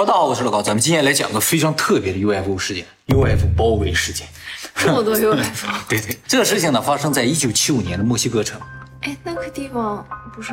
大家好，我是老高，咱们今天来讲个非常特别的 UFO 事件，UFO 包围事件。这么多 UFO，对对，这个事情呢发生在一九七五年的墨西哥城。哎，那个地方不是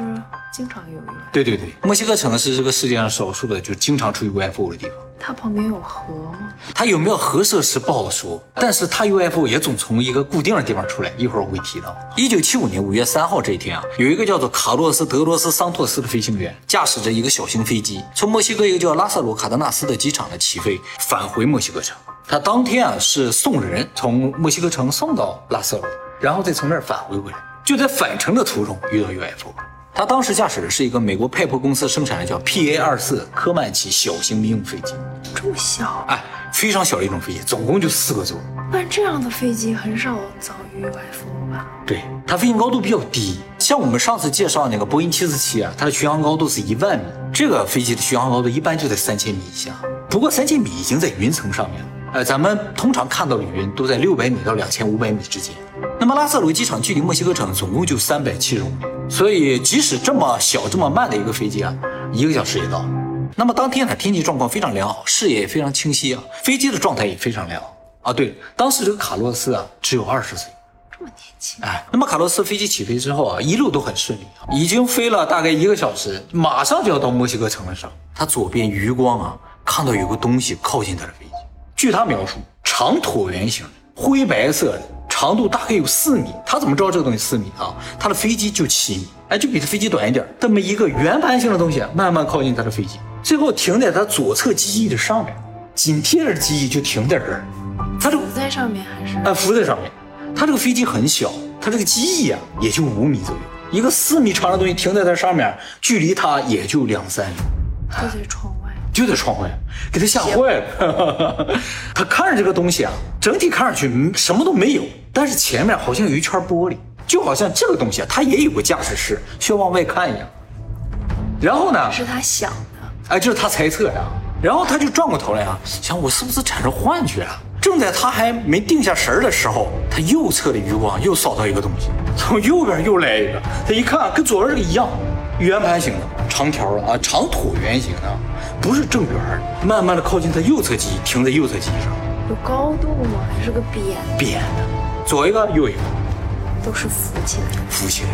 经常有 UFO？对对对，墨西哥城是这个世界上少数的就经常出 UFO 的地方。它旁边有河吗？它有没有核设施不好说，但是它 UFO 也总从一个固定的地方出来。一会儿我会提到。一九七五年五月三号这一天啊，有一个叫做卡洛斯·德罗斯桑托斯的飞行员，驾驶着一个小型飞机，从墨西哥一个叫拉萨罗卡德纳斯的机场呢起飞，返回墨西哥城。他当天啊是送人从墨西哥城送到拉萨罗，然后再从那儿返回回来。就在返程的途中遇到 UFO，他当时驾驶的是一个美国派珀公司生产的叫 PA 二四科曼奇小型民用飞机，这么小？哎，非常小的一种飞机，总共就四个座。但这样的飞机很少遭遇 UFO 吧？对，它飞行高度比较低，像我们上次介绍那个波音七四七啊，它的巡航高度是一万米，这个飞机的巡航高度一般就在三千米以下。不过三千米已经在云层上面了。呃，咱们通常看到的云都在六百米到两千五百米之间。那么拉塞罗机场距离墨西哥城总共就三百七十公里，所以即使这么小这么慢的一个飞机啊，一个小时也到。那么当天呢，天气状况非常良好，视野也非常清晰啊，飞机的状态也非常良好啊。对，当时这个卡洛斯啊只有二十岁，这么年轻。哎，那么卡洛斯飞机起飞之后啊，一路都很顺利啊，已经飞了大概一个小时，马上就要到墨西哥城的时候。他左边余光啊，看到有个东西靠近他的飞机。据他描述，长椭圆形，灰白色的，长度大概有四米。他怎么知道这个东西四米啊？他的飞机就七米，哎，就比他飞机短一点。这么一个圆盘形的东西慢慢靠近他的飞机，最后停在他左侧机翼的上面，紧贴着机翼就停在这儿。他浮在上面还是？哎，浮在上面。他这个飞机很小，他这个机翼啊也就五米左右，一个四米长的东西停在它上面，距离他也就两三米。就在窗。就在窗外，给他吓坏了。他看着这个东西啊，整体看上去什么都没有，但是前面好像有一圈玻璃，就好像这个东西啊，它也有个驾驶室，需要往外看一样。然后呢？是他想的，哎，这是他猜测呀。然后他就转过头来啊，想我是不是产生幻觉了？正在他还没定下神儿的时候，他右侧的余光又扫到一个东西，从右边又来一个。他一看，跟左边这个一样，圆盘形的，长条的啊，长椭圆形的。不是正圆的，慢慢的靠近它右侧机，停在右侧机上。有高度吗？还是个扁？扁的，左一个右一个，都是浮起来。浮起来，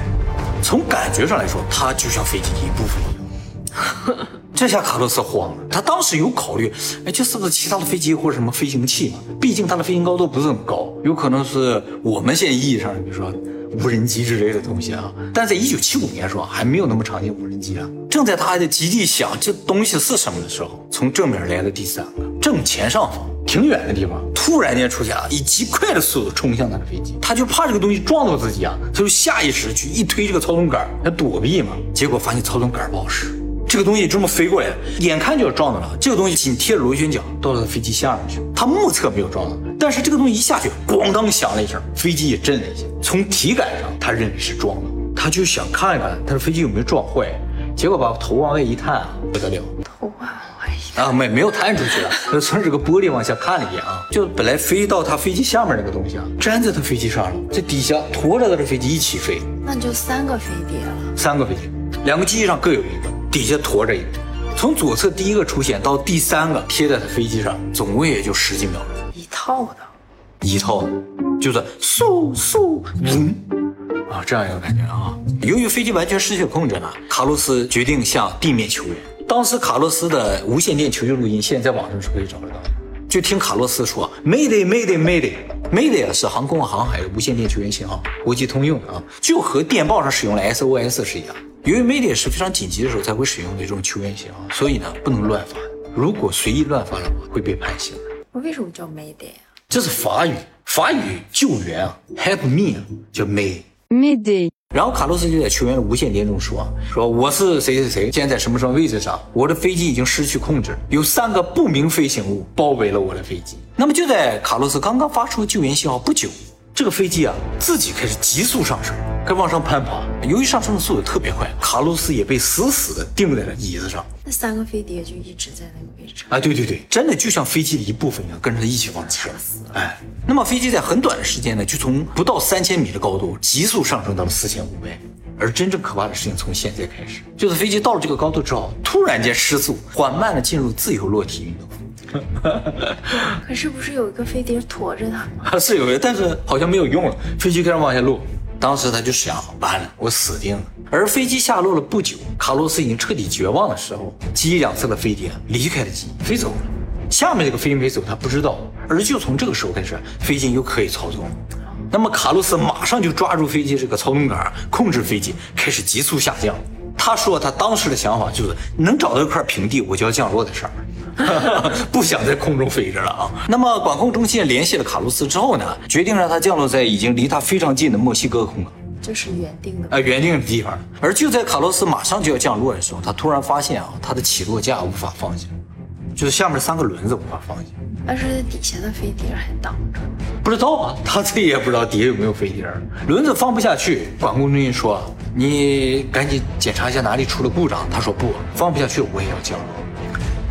从感觉上来说，它就像飞机的一部分一样。这下卡洛斯慌了，他当时有考虑，哎，这是不是其他的飞机或者什么飞行器嘛？毕竟它的飞行高度不是很高，有可能是我们现在意义上，比如说。无人机之类的东西啊，但在一九七五年时候还没有那么常见无人机啊。正在他还在极地想这东西是什么的时候，从正面来了第三个，正前上方挺远的地方，突然间出现了，以极快的速度冲向他的飞机。他就怕这个东西撞到自己啊，他就下意识去一推这个操纵杆要躲避嘛，结果发现操纵杆不好使。这个东西这么飞过来，眼看就要撞到了。这个东西紧贴着螺旋桨到了飞机下面去，他目测没有撞到，但是这个东西一下去，咣当响了一声，飞机也震了一下。从体感上，他认为是撞了，他就想看一看他的飞机有没有撞坏。结果把头往外一探，不得了，头往外一探啊，没没有探出去了，他从这个玻璃往下看了一眼啊，就本来飞到他飞机下面那个东西啊，粘在他飞机上了，这底下驮着他的飞机一起飞，那就三个飞碟了，三个飞碟，两个机翼上各有一个。底下驮着一个，从左侧第一个出现到第三个贴在他飞机上，总共也就十几秒钟。一套的，一套的，就是嗖嗖嗡啊，这样一个感觉啊。由于飞机完全失去控制了，卡洛斯决定向地面求援。当时卡洛斯的无线电求救录音，现在在网上是可以找得到的。就听卡洛斯说：“Mayday，Mayday，Mayday，Mayday 是航空航海的无线电求援信号，国际通用的啊，就和电报上使用的 SOS 是一样。”由于 Mayday 是非常紧急的时候才会使用的这种求援信号，所以呢不能乱发。如果随意乱发的话，会被判刑。为什么叫 Mayday 啊？这是法语，法语救援啊，Help me 啊，叫 May。Mayday。然后卡洛斯就在球员的无线电中说：“说我是谁谁谁，现在在什么什么位置上，我的飞机已经失去控制，有三个不明飞行物包围了我的飞机。”那么就在卡洛斯刚刚发出救援信号不久。这个飞机啊，自己开始急速上升，开始往上攀爬。由于上升的速度特别快，卡洛斯也被死死的钉在了椅子上。那三个飞碟就一直在那个位置。啊，对对对，真的就像飞机的一部分一样，跟着它一起往上升。哎，那么飞机在很短的时间呢，就从不到三千米的高度急速上升到了四千五百米。而真正可怕的事情从现在开始，就是飞机到了这个高度之后，突然间失速，缓慢的进入自由落体运动。可是不是有一个飞碟驮着他吗？是有一个，但是好像没有用了，飞机开始往下落。当时他就想，完了，我死定了。而飞机下落了不久，卡洛斯已经彻底绝望的时候，机翼两侧的飞碟离开了机，飞走了。下面这个飞没走，他不知道。而就从这个时候开始，飞机又可以操纵。那么卡洛斯马上就抓住飞机这个操纵杆，控制飞机开始急速下降。他说他当时的想法就是能找到一块平地，我就要降落的事儿。不想在空中飞着了啊！那么管控中心联系了卡洛斯之后呢，决定让他降落在已经离他非常近的墨西哥空港，这是原定的啊，原定的地方。而就在卡洛斯马上就要降落的时候，他突然发现啊，他的起落架无法放下，就是下面三个轮子无法放下。但是底下的飞碟还挡着，不知道啊，他自己也不知道底下有没有飞碟，轮子放不下去。管控中心说：“你赶紧检查一下哪里出了故障。”他说：“不放不下去，我也要降落。”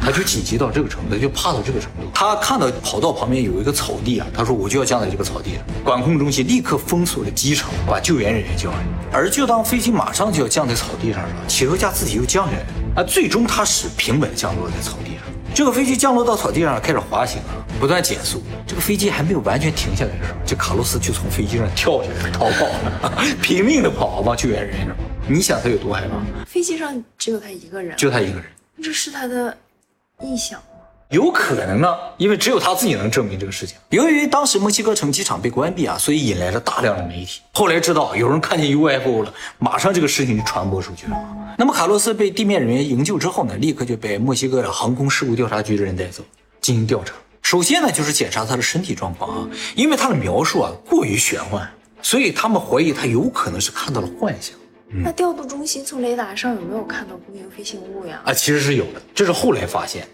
他就紧急到这个程度，就怕到这个程度。他看到跑道旁边有一个草地啊，他说我就要降在这个草地上。管控中心立刻封锁了机场，把救援人员叫来。而就当飞机马上就要降在草地上了，起落架自己又降下来了啊！最终他是平稳降落在草地上。这个飞机降落到草地上开始滑行啊，不断减速。这个飞机还没有完全停下来的时候，这卡洛斯就从飞机上跳下来逃跑了，拼命的跑往救援人员。你想他有多害怕？飞机上只有他一个人，就他一个人。这是他的。臆想吗有可能呢，因为只有他自己能证明这个事情。由于当时墨西哥城机场被关闭啊，所以引来了大量的媒体。后来知道有人看见 UFO 了，马上这个事情就传播出去了。那么卡洛斯被地面人员营救之后呢，立刻就被墨西哥的航空事故调查局的人带走进行调查。首先呢，就是检查他的身体状况啊，因为他的描述啊过于玄幻，所以他们怀疑他有可能是看到了幻想。那调度中心从雷达上有没有看到不明飞行物呀？啊，其实是有的，这是后来发现。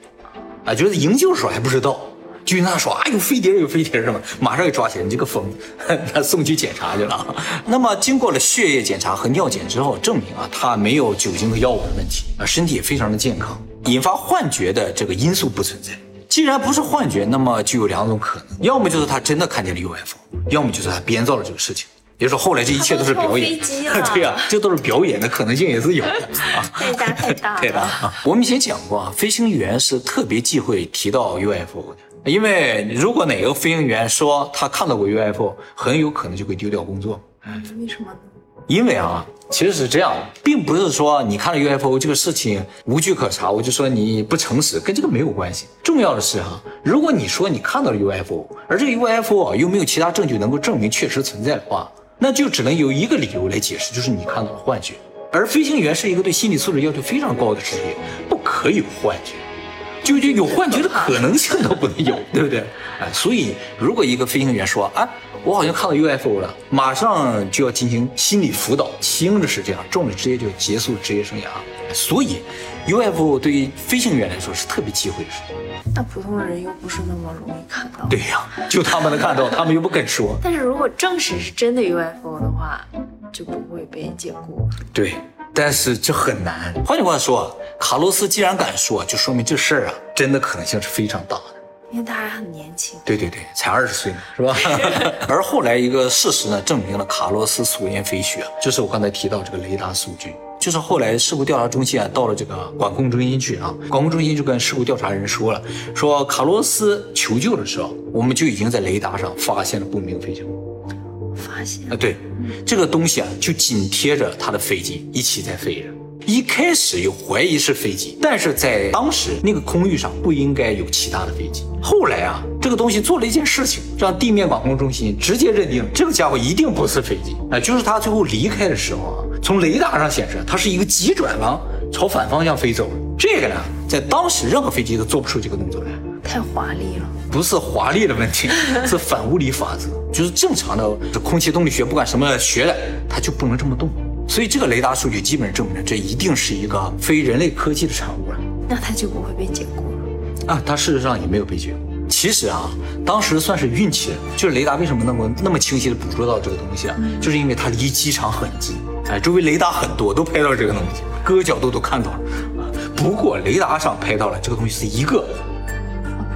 啊，觉得营救时候还不知道，就跟他说啊，有飞碟，有飞碟，什么？马上给抓起来，你这个疯子，他送去检查去了。那么经过了血液检查和尿检之后，证明啊，他没有酒精和药物的问题啊，身体也非常的健康，引发幻觉的这个因素不存在。既然不是幻觉，那么就有两种可能，要么就是他真的看见了 UFO，要么就是他编造了这个事情。别说后来这一切都是表演，对呀，这都是表演的可能性也是有的 啊，太大太大 太大啊！我们以前讲过啊，飞行员是特别忌讳提到 UFO 的，因为如果哪个飞行员说他看到过 UFO，很有可能就会丢掉工作。嗯，为什么呢？因为啊，其实是这样，并不是说你看了 UFO 这个事情无据可查，我就说你不诚实，跟这个没有关系。重要的是哈，如果你说你看到了 UFO，而这个 UFO 又没有其他证据能够证明确实存在的话。那就只能有一个理由来解释，就是你看到了幻觉。而飞行员是一个对心理素质要求非常高的职业，不可以有幻觉，就就有幻觉的可能性都不能有，对不对？哎，所以如果一个飞行员说啊，我好像看到 UFO 了，马上就要进行心理辅导，轻的是这样，重的直接就结束职业生涯。所以，UFO 对于飞行员来说是特别忌讳的事情。那普通人又不是那么容易看到。对呀，就他们能看到，他们又不肯说。但是如果证实是真的 UFO 的话，就不会被解雇。对，但是这很难。换句话说，卡洛斯既然敢说，就说明这事儿啊，真的可能性是非常大的。因为他还很年轻。对对对，才二十岁呢，是吧？而后来一个事实呢，证明了卡洛斯所言非虚，就是我刚才提到这个雷达数据。就是后来事故调查中心啊，到了这个管控中心去啊，管控中心就跟事故调查人说了，说卡洛斯求救的时候，我们就已经在雷达上发现了不明飞行物。啊，对，这个东西啊，就紧贴着他的飞机一起在飞着。一开始有怀疑是飞机，但是在当时那个空域上不应该有其他的飞机。后来啊，这个东西做了一件事情，让地面管控中心直接认定这个家伙一定不是飞机。哎，就是他最后离开的时候啊，从雷达上显示他是一个急转弯朝反方向飞走。这个呢，在当时任何飞机都做不出这个动作来，太华丽了。不是华丽的问题，是反物理法则，就是正常的空气动力学，不管什么学的，它就不能这么动。所以这个雷达数据基本证明了，这一定是一个非人类科技的产物了。那它就不会被解雇了啊？它事实上也没有被解雇。其实啊，当时算是运气，就是雷达为什么能够那么清晰的捕捉到这个东西啊？就是因为它离机场很近，哎，周围雷达很多，都拍到这个东西，各个角度都看到了啊。不过雷达上拍到了这个东西是一个，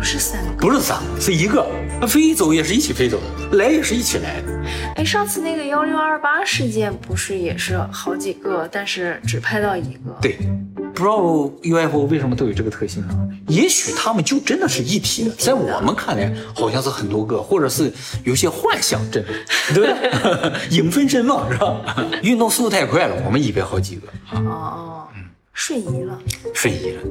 不是三个，不是三个，是一个。飞走也是一起飞走的，来也是一起来的。哎，上次那个幺六二八事件不是也是好几个，但是只拍到一个。对，不知道 UFO 为什么都有这个特性啊？也许他们就真的是一体的，在我们看来好像是很多个，或者是有些幻象阵，对不对？影分身嘛，是吧？运动速度太快了，我们以为好几个，哦哦，瞬移了，瞬移了。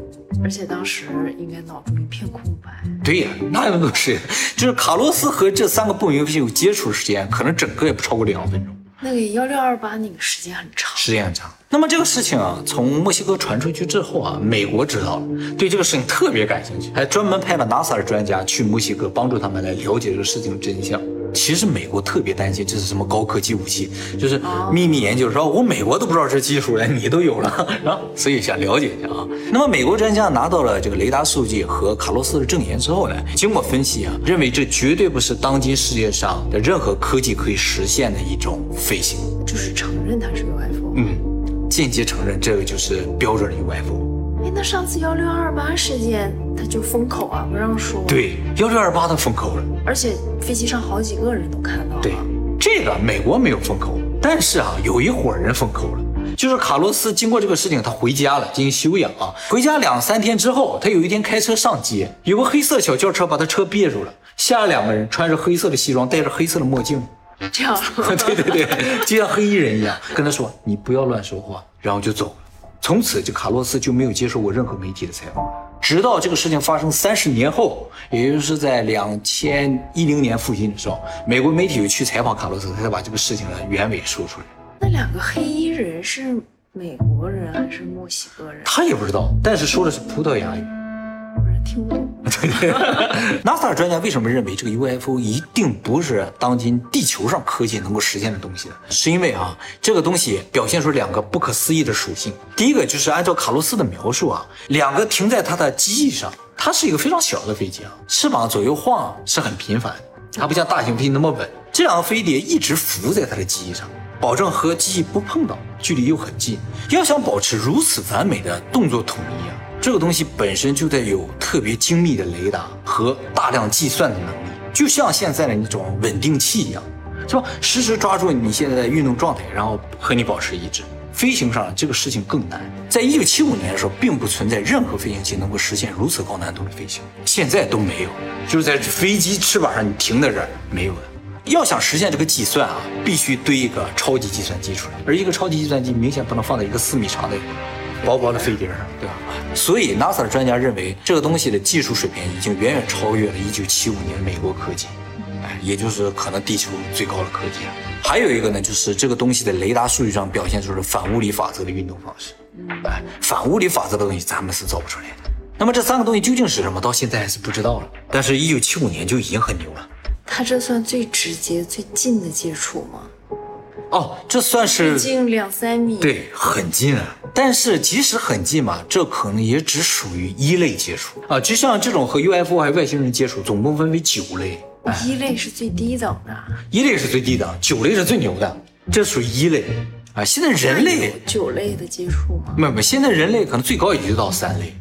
而且当时应该脑中一片空白。对呀，那有都是，就是卡洛斯和这三个不明飞行物接触时间，可能整个也不超过两分钟。那个幺六二八那个时间很长，时间很长。那么这个事情啊，从墨西哥传出去之后啊，美国知道了，对这个事情特别感兴趣，还专门派了 NASA 的专家去墨西哥帮助他们来了解这个事情的真相。其实美国特别担心这是什么高科技武器，就是秘密研究，说我美国都不知道这技术了，你都有了，然后所以想了解一下啊。那么美国专家拿到了这个雷达数据和卡洛斯的证言之后呢，经过分析啊，认为这绝对不是当今世界上的任何科技可以实现的一种飞行，就是承认它是 UFO。嗯，间接承认这个就是标准的 UFO。哎，那上次幺六二八事件他就封口啊，不让说。对，幺六二八他封口了，而且飞机上好几个人都看到了。对，这个美国没有封口，但是啊，有一伙人封口了，就是卡洛斯经过这个事情，他回家了，进行休养啊。回家两三天之后，他有一天开车上街，有个黑色小轿车把他车别住了，下来两个人，穿着黑色的西装，戴着黑色的墨镜，这样。对对对，就像黑衣人一样，跟他说你不要乱说话，然后就走了。从此，这卡洛斯就没有接受过任何媒体的采访，直到这个事情发生三十年后，也就是在两千一零年附近的时候，美国媒体又去采访卡洛斯，他才把这个事情的原委说出来。那两个黑衣人是美国人还是墨西哥人？他也不知道，但是说的是葡萄牙语。不是听不懂。NASA 专家为什么认为这个 UFO 一定不是当今地球上科技能够实现的东西呢？是因为啊，这个东西表现出两个不可思议的属性。第一个就是按照卡洛斯的描述啊，两个停在他的机翼上，它是一个非常小的飞机啊，翅膀左右晃是很频繁，它不像大型飞机那么稳。这两个飞碟一直浮在它的机翼上，保证和机翼不碰到，距离又很近。要想保持如此完美的动作统一啊。这个东西本身就得有特别精密的雷达和大量计算的能力，就像现在的那种稳定器一样，是吧？实时抓住你现在的运动状态，然后和你保持一致。飞行上这个事情更难。在一九七五年的时候，并不存在任何飞行器能够实现如此高难度的飞行，现在都没有。就是在飞机翅膀上你停在这儿没有的。要想实现这个计算啊，必须堆一个超级计算机出来，而一个超级计算机明显不能放在一个四米长的薄薄的飞碟上，对吧？所以，NASA 的专家认为这个东西的技术水平已经远远超越了1975年美国科技，哎，也就是可能地球最高的科技了。还有一个呢，就是这个东西的雷达数据上表现出了反物理法则的运动方式，哎，反物理法则的东西咱们是造不出来的。那么这三个东西究竟是什么，到现在还是不知道了。但是1975年就已经很牛了。它这算最直接、最近的接触吗？哦，这算是近两三米，对，很近啊。但是即使很近嘛，这可能也只属于一类接触啊。就像这种和 UFO 还有外星人接触，总共分为九类。一类是最低等的，一类是最低等，九类是最牛的，这属于一类啊。现在人类九类的接触吗？没有没有，现在人类可能最高也就到三类。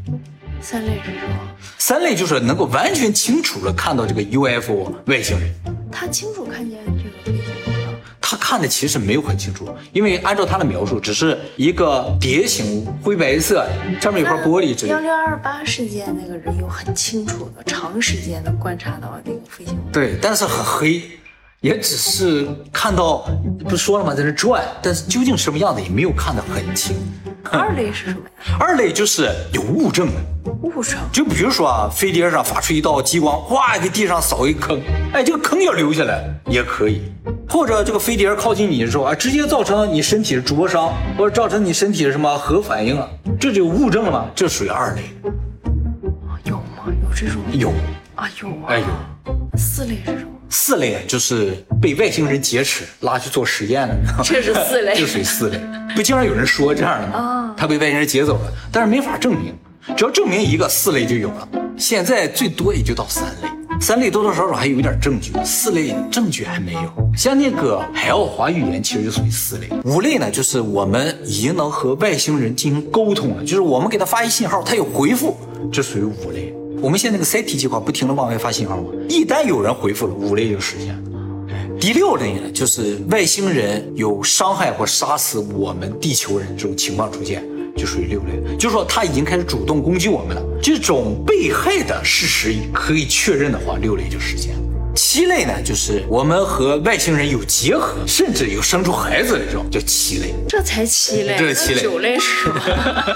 三类是什么？三类就是能够完全清楚的看到这个 UFO 外星人。他清楚看见这个看的其实没有很清楚，因为按照他的描述，只是一个蝶形灰白色，上面有块玻璃。幺六二八事件那个人有很清楚的、长时间的观察到那个飞行物。对，但是很黑，也只是看到，不说了吗，在那转，但是究竟什么样子也没有看得很清。二类是什么呀？二类就是有物证的。物证？就比如说啊，飞碟上发出一道激光，哗，给地上扫一坑，哎，这个坑要留下来也可以。或者这个飞碟靠近你的时候啊，直接造成你身体的灼伤，或者造成你身体的什么核反应啊，这就物证了吗？这属于二类。有吗？有这种？有啊，有啊。哎有。四类是什么？四类就是被外星人劫持拉去做实验的。这是四类，这属于四类。不经常有人说这样的吗？啊。他被外星人劫走了，但是没法证明，只要证明一个，四类就有了。现在最多也就到三类。三类多多少少还有一点证据，四类证据还没有。像那个海奥华预言，其实就属于四类。五类呢，就是我们已经能和外星人进行沟通了，就是我们给他发一信号，他有回复，这属于五类。我们现在那个 SET 计划不停的往外发信号吗？一旦有人回复了，五类就实现了。第六类呢，就是外星人有伤害或杀死我们地球人这种情况出现，就属于六类。就是说他已经开始主动攻击我们了，这种被害的事实可以确认的话，六类就实现了。七类呢，就是我们和外星人有结合，甚至有生出孩子的这种，叫七类。这才七类，这是七类九类是什么？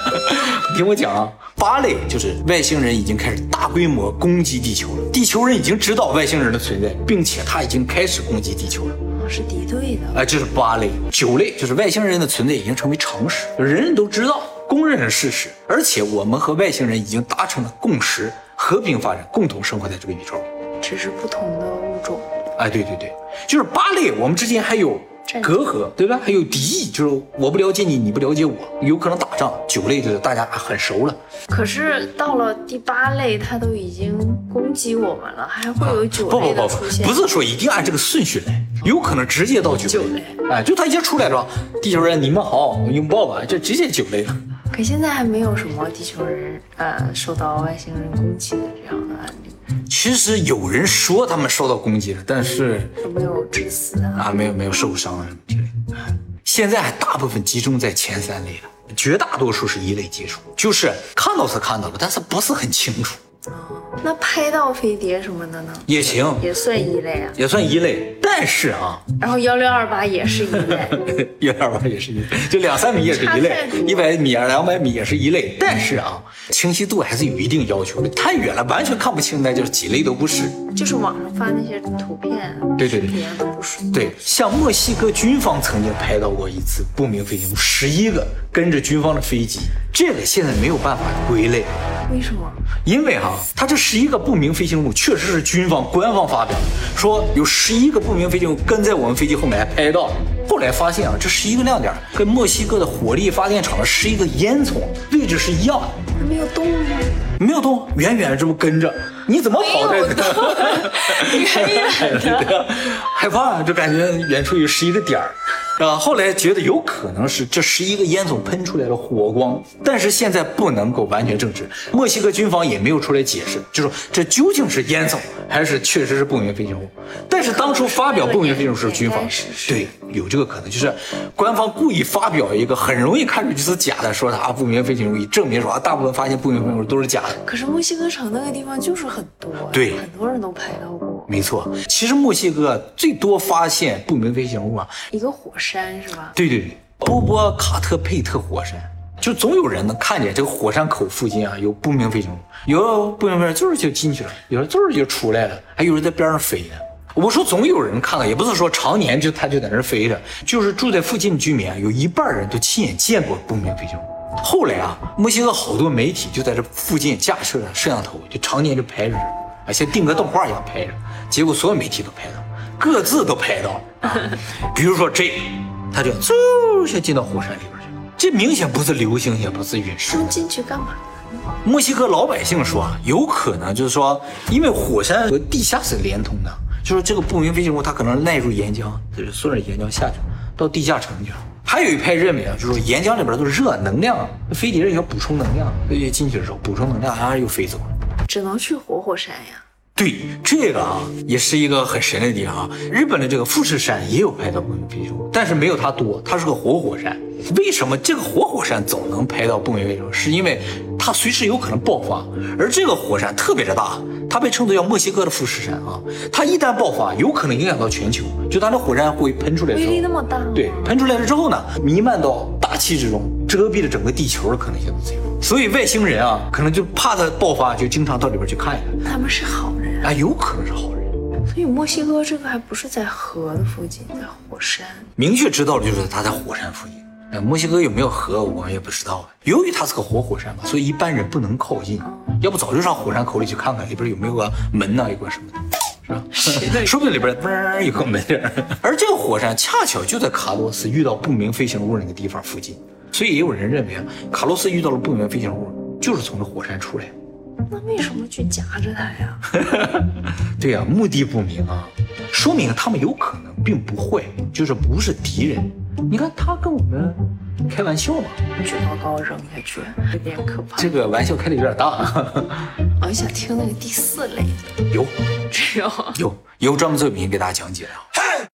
听我讲啊，八类就是外星人已经开始大规模攻击地球了，地球人已经知道外星人的存在，并且他已经开始攻击地球了。哦是敌对的。哎，这是八类，九类就是外星人的存在已经成为常识，人人都知道，公认的事实，而且我们和外星人已经达成了共识，和平发展，共同生活在这个宇宙。只是不同的物种。哎，对对对，就是八类，我们之间还有隔阂，对吧？还有敌意，就是我不了解你，你不了解我，有可能打仗。九类就是大家很熟了，可是到了第八类，它都已经攻击我们了，还会有九不不类的不不，出现？不是说一定按这个顺序来，有可能直接到九九类类。哎，就他一下出来了，地球人你们好，拥抱吧，就直接九类了。可现在还没有什么地球人呃受到外星人攻击的这样的案例，其实有人说他们受到攻击了，但是有没有致死啊？啊，没有没有受伤啊什么之类的。哎现在还大部分集中在前三类了，绝大多数是一类接触，就是看到是看到了，但是不是很清楚，那拍到飞碟什么的呢？也行，也算一类啊。也算一类。但是啊，然后幺六二八也是一类，幺六二八也是一类，就两三米也是一类一百米啊两百米也是一类。但是啊，清晰度还是有一定要求的，太远了完全看不清，那就是几类都不是。就是网上发那些图片、对对对都不是。对，像墨西哥军方曾经拍到过一次不明飞行物，十一个跟着军方的飞机，这个现在没有办法归类，为什么？因为哈，它这十一个不明飞行物确实是军方官方发表的，说有十一个不明飞行跟在我们飞机后面拍照。后来发现啊，这十一个亮点跟墨西哥的火力发电厂的十一个烟囱位置是一样。的，没有动吗？没有动，远远这么跟着，你怎么跑在没有动，远远的。害怕就感觉远处有十一个点儿，啊，后来觉得有可能是这十一个烟囱喷出来的火光，但是现在不能够完全证实，墨西哥军方也没有出来解释，就说这究竟是烟囱还是确实是不明飞行物。但是当初发表不明飞行物是军方。是。对，有这个可能，就是官方故意发表一个很容易看出去是假的，说它不明飞行物，以证明说啊，大部分发现不明飞行物都是假的。可是墨西哥城那个地方就是很多，对很多人都拍到过没错，其实墨西哥最多发现不明飞行物啊，一个火山是吧？对对对，波波卡特佩特火山，就总有人能看见这个火山口附近啊有不明飞行物，有不明飞行物就是就进去了，有人就是就出来了，还有人在边上飞呢。我说总有人看到，也不是说常年就他就在那飞着，就是住在附近的居民啊，有一半人都亲眼见过不明飞行物。后来啊，墨西哥好多媒体就在这附近架设了摄像头，就常年就拍着，啊，像定格动画一样拍着，结果所有媒体都拍到，各自都拍到了。啊、比如说这，他就嗖一下进到火山里边去了，这明显不是流星，也不是陨石他。们进去干嘛？墨西哥老百姓说啊，有可能就是说，因为火山和地下是连通的，就是这个不明飞行物它可能耐入岩浆，就是顺着岩浆下去，到地下城去了。还有一派认为啊，就是说岩浆里边都是热能量，飞碟也要补充能量，飞碟进去的时候补充能量，然后又飞走了。只能去活火山呀。对，这个啊也是一个很神的地方啊。日本的这个富士山也有拍到不明飞行物，但是没有它多，它是个活火山。为什么这个活火山总能拍到不明飞行物？是因为它随时有可能爆发，而这个火山特别的大，它被称作叫墨西哥的富士山啊。它一旦爆发，有可能影响到全球，就它的火山会喷出来之威，力那么大对，喷出来了之后呢，弥漫到大气之中，遮蔽了整个地球的可能性都最高。所以外星人啊，可能就怕它爆发，就经常到里边去看一看。他们是好人啊。啊，有可能是好人。所以墨西哥这个还不是在河的附近，在火山。明确知道的就是它在火山附近。呃，墨西哥有没有河，我们也不知道。由于它是个活火山嘛，所以一般人不能靠近。要不早就上火山口里去看看，里边有没有个门呐、有个什么的，是吧？说不定里边嘣有个门儿。而这个火山恰巧就在卡洛斯遇到不明飞行物那个地方附近，所以也有人认为啊，卡洛斯遇到了不明飞行物，就是从这火山出来。那为什么去夹着它呀？对呀、目的不明啊，说明他们有可能并不坏，就是不是敌人。你看他跟我们开玩笑嘛，举高高扔下去，有点可怕。这个玩笑开的有点大。我想听那个第四类，有只有有有专门作品给大家讲解了。